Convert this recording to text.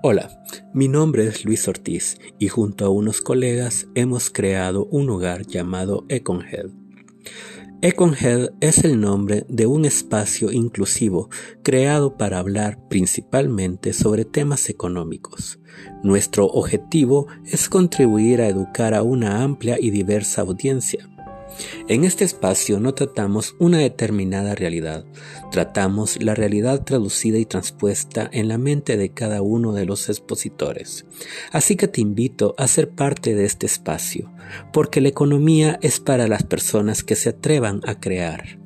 Hola, mi nombre es Luis Ortiz y junto a unos colegas hemos creado un hogar llamado Econhead. Econhead es el nombre de un espacio inclusivo creado para hablar principalmente sobre temas económicos. Nuestro objetivo es contribuir a educar a una amplia y diversa audiencia en este espacio no tratamos una determinada realidad, tratamos la realidad traducida y transpuesta en la mente de cada uno de los expositores. Así que te invito a ser parte de este espacio, porque la economía es para las personas que se atrevan a crear.